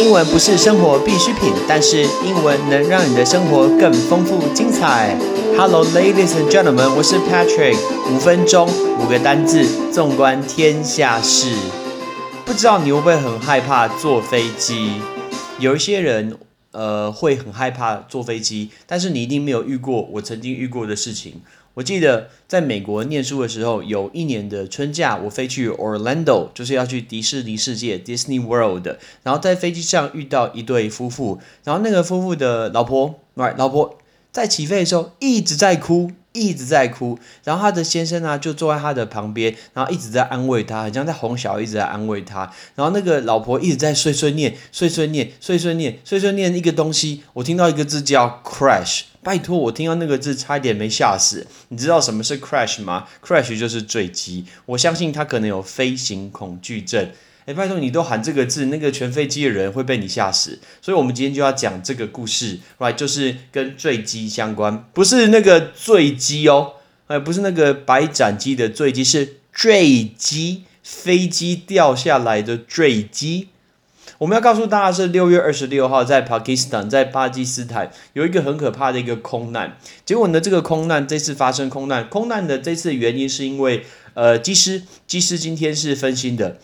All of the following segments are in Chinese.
英文不是生活必需品，但是英文能让你的生活更丰富精彩。Hello, ladies and gentlemen，我是 Patrick。五分钟，五个单字，纵观天下事。不知道你会不会很害怕坐飞机？有一些人，呃，会很害怕坐飞机，但是你一定没有遇过我曾经遇过的事情。我记得在美国念书的时候，有一年的春假，我飞去 Orlando，就是要去迪士尼世界 Disney World。然后在飞机上遇到一对夫妇，然后那个夫妇的老婆，right，老婆在起飞的时候一直在哭，一直在哭。然后他的先生呢，就坐在他的旁边，然后一直在安慰他，好像在哄小孩，一直在安慰他。然后那个老婆一直在碎碎念，碎碎念，碎碎念，碎碎念一个东西。我听到一个字叫 crash。拜托，我听到那个字差一点没吓死。你知道什么是 crash 吗？crash 就是坠机。我相信他可能有飞行恐惧症。哎，拜托，你都喊这个字，那个全飞机的人会被你吓死。所以，我们今天就要讲这个故事，right？就是跟坠机相关，不是那个坠机哦，哎，不是那个白斩鸡的坠机，是坠机，飞机掉下来的坠机。我们要告诉大家是六月二十六号在 Pakistan，在巴基斯坦有一个很可怕的一个空难。结果呢，这个空难这次发生空难，空难的这次原因是因为呃，机师机师今天是分心的，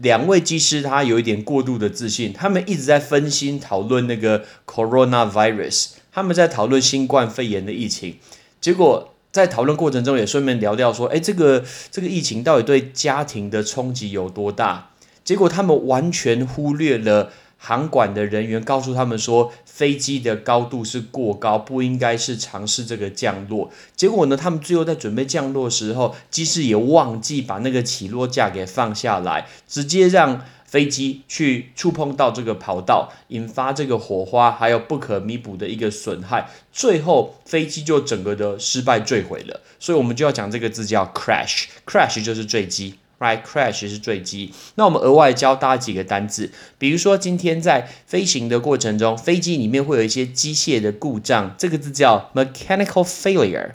两位技师他有一点过度的自信，他们一直在分心讨论那个 coronavirus，他们在讨论新冠肺炎的疫情。结果在讨论过程中也顺便聊聊说，哎，这个这个疫情到底对家庭的冲击有多大？结果他们完全忽略了航管的人员告诉他们说，飞机的高度是过高，不应该是尝试这个降落。结果呢，他们最后在准备降落的时候，机师也忘记把那个起落架给放下来，直接让飞机去触碰到这个跑道，引发这个火花，还有不可弥补的一个损害。最后飞机就整个的失败坠毁了。所以我们就要讲这个字叫 crash，crash 就是坠机。Right, crash 是坠机。那我们额外教大家几个单字，比如说今天在飞行的过程中，飞机里面会有一些机械的故障，这个字叫 mechanical failure。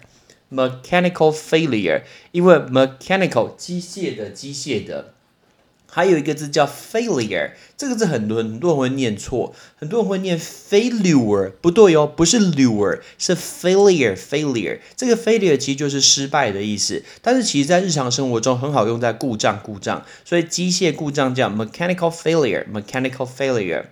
mechanical failure，因为 mechanical 机械的机械的。还有一个字叫 failure，这个字很多很多人会念错，很多人会念 failure，不对哦，不是 lure，是 failure，failure。这个 failure 其实就是失败的意思，但是其实在日常生活中很好用在故障故障，所以机械故障叫 mechanical failure，mechanical failure。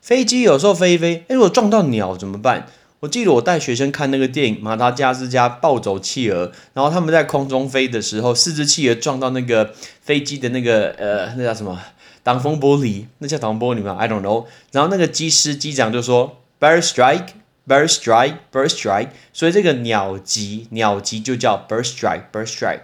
飞机有时候飞一飞，哎，如果撞到鸟怎么办？我记得我带学生看那个电影《马达加斯加暴走企鹅》，然后他们在空中飞的时候，四只企鹅撞到那个飞机的那个呃，那叫什么挡风玻璃？那叫挡风玻璃吗？I don't know。然后那个机师机长就说：“Bird strike, bird strike, bird strike。”所以这个鸟击，鸟击就叫 bird strike, bird strike。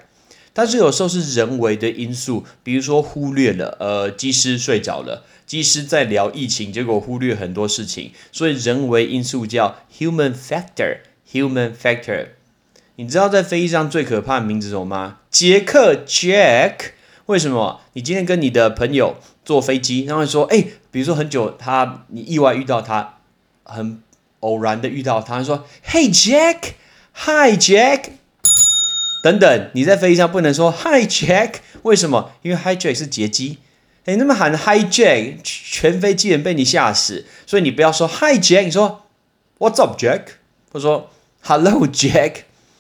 但是有时候是人为的因素，比如说忽略了，呃，机师睡着了。机师在聊疫情，结果忽略很多事情，所以人为因素叫 human factor。human factor，你知道在飞机上最可怕的名字什么吗？杰克 Jack。为什么？你今天跟你的朋友坐飞机，然后说，哎，比如说很久他你意外遇到他，很偶然的遇到他，说，Hey Jack，Hi Jack，等等，你在飞机上不能说 Hi Jack，为什么？因为 Hi Jack 是劫机。你那么喊 Hi Jack，全飞机人被你吓死，所以你不要说 Hi Jack，你说 What's up Jack，或者说 Hello Jack，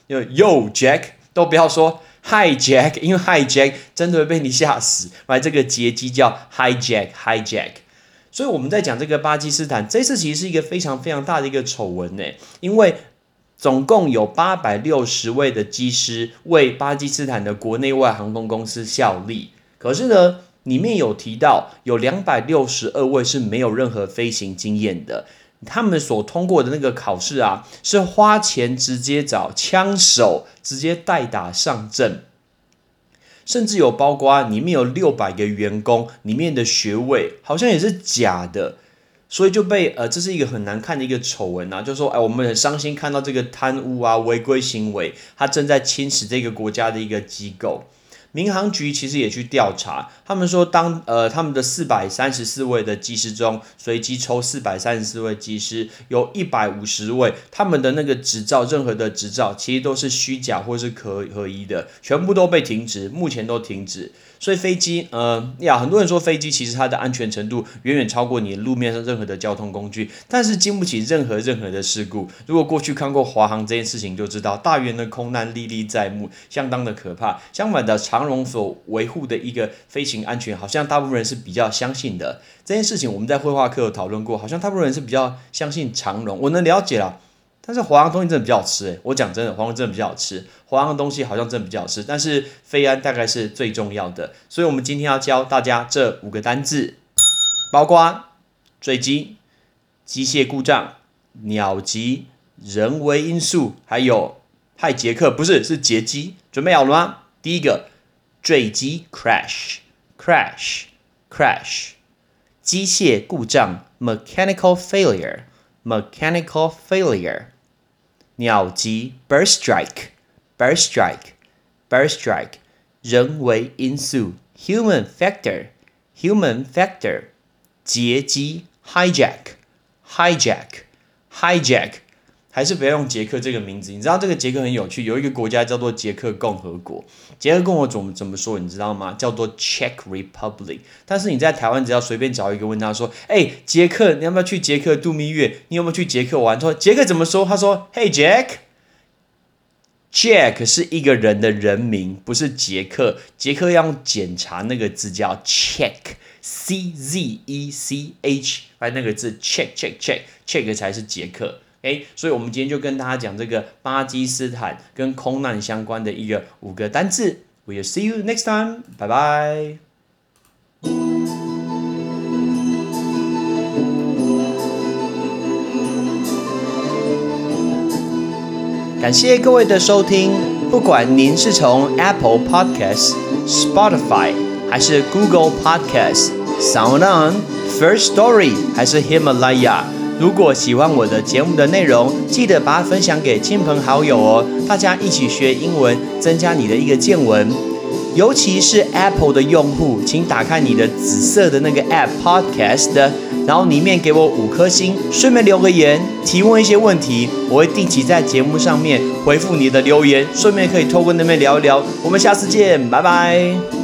又 Yo Jack，都不要说 Hi Jack，因为 Hi Jack 真的会被你吓死。来，这个劫机叫 Hi Jack，Hi Jack。所以我们在讲这个巴基斯坦，这次其实是一个非常非常大的一个丑闻呢，因为总共有八百六十位的机师为巴基斯坦的国内外航空公司效力，可是呢。里面有提到，有两百六十二位是没有任何飞行经验的，他们所通过的那个考试啊，是花钱直接找枪手直接代打上阵，甚至有包括里面有六百个员工，里面的学位好像也是假的，所以就被呃，这是一个很难看的一个丑闻啊，就说哎，我们很伤心看到这个贪污啊、违规行为，它正在侵蚀这个国家的一个机构。民航局其实也去调查，他们说当呃他们的四百三十四位的机师中，随机抽四百三十四位机师，有一百五十位他们的那个执照，任何的执照其实都是虚假或是可可疑的，全部都被停职，目前都停止。所以飞机，呃呀，很多人说飞机其实它的安全程度远远超过你路面上任何的交通工具，但是经不起任何任何的事故。如果过去看过华航这件事情，就知道大员的空难历历在目，相当的可怕。相反的，长荣所维护的一个飞行安全，好像大部分人是比较相信的。这件事情我们在绘画课有讨论过，好像大部分人是比较相信长荣。我能了解了。但是华航东西真的比较好吃诶，我讲真的，华航真的比较好吃。华航的东西好像真的比较好吃，但是飞安大概是最重要的。所以我们今天要教大家这五个单字，包括坠机、机械故障、鸟击、人为因素，还有派杰克，不是是劫机。准备好了吗？第一个坠机 crash，crash，crash，机械故障 mechanical failure，mechanical failure。鸟击 bird strike bird strike bird strike 人为因素 human factor human factor 劫机 hijack hijack hijack 还是不要用捷克这个名字，你知道这个捷克很有趣，有一个国家叫做捷克共和国，捷克共和怎么怎么说，你知道吗？叫做 Czech Republic。但是你在台湾只要随便找一个问他说，哎，捷克你要不要去捷克度蜜月？你有没有去捷克玩？说捷克怎么说？他说，Hey Jack，Jack 是一个人的人名，不是捷克。捷克要用检查那个字叫 check，C Z E C H，反正那个字 check check check check 才是捷克。哎，所以我们今天就跟大家讲这个巴基斯坦跟空难相关的一个五个单字。We'll see you next time，拜拜。感谢各位的收听，不管您是从 Apple Podcasts、Spotify 还是 Google Podcasts、SoundOn、First Story 还是 Himalaya。如果喜欢我的节目的内容，记得把它分享给亲朋好友哦，大家一起学英文，增加你的一个见闻。尤其是 Apple 的用户，请打开你的紫色的那个 App Podcast，然后里面给我五颗星，顺便留个言，提问一些问题，我会定期在节目上面回复你的留言，顺便可以透过那边聊一聊。我们下次见，拜拜。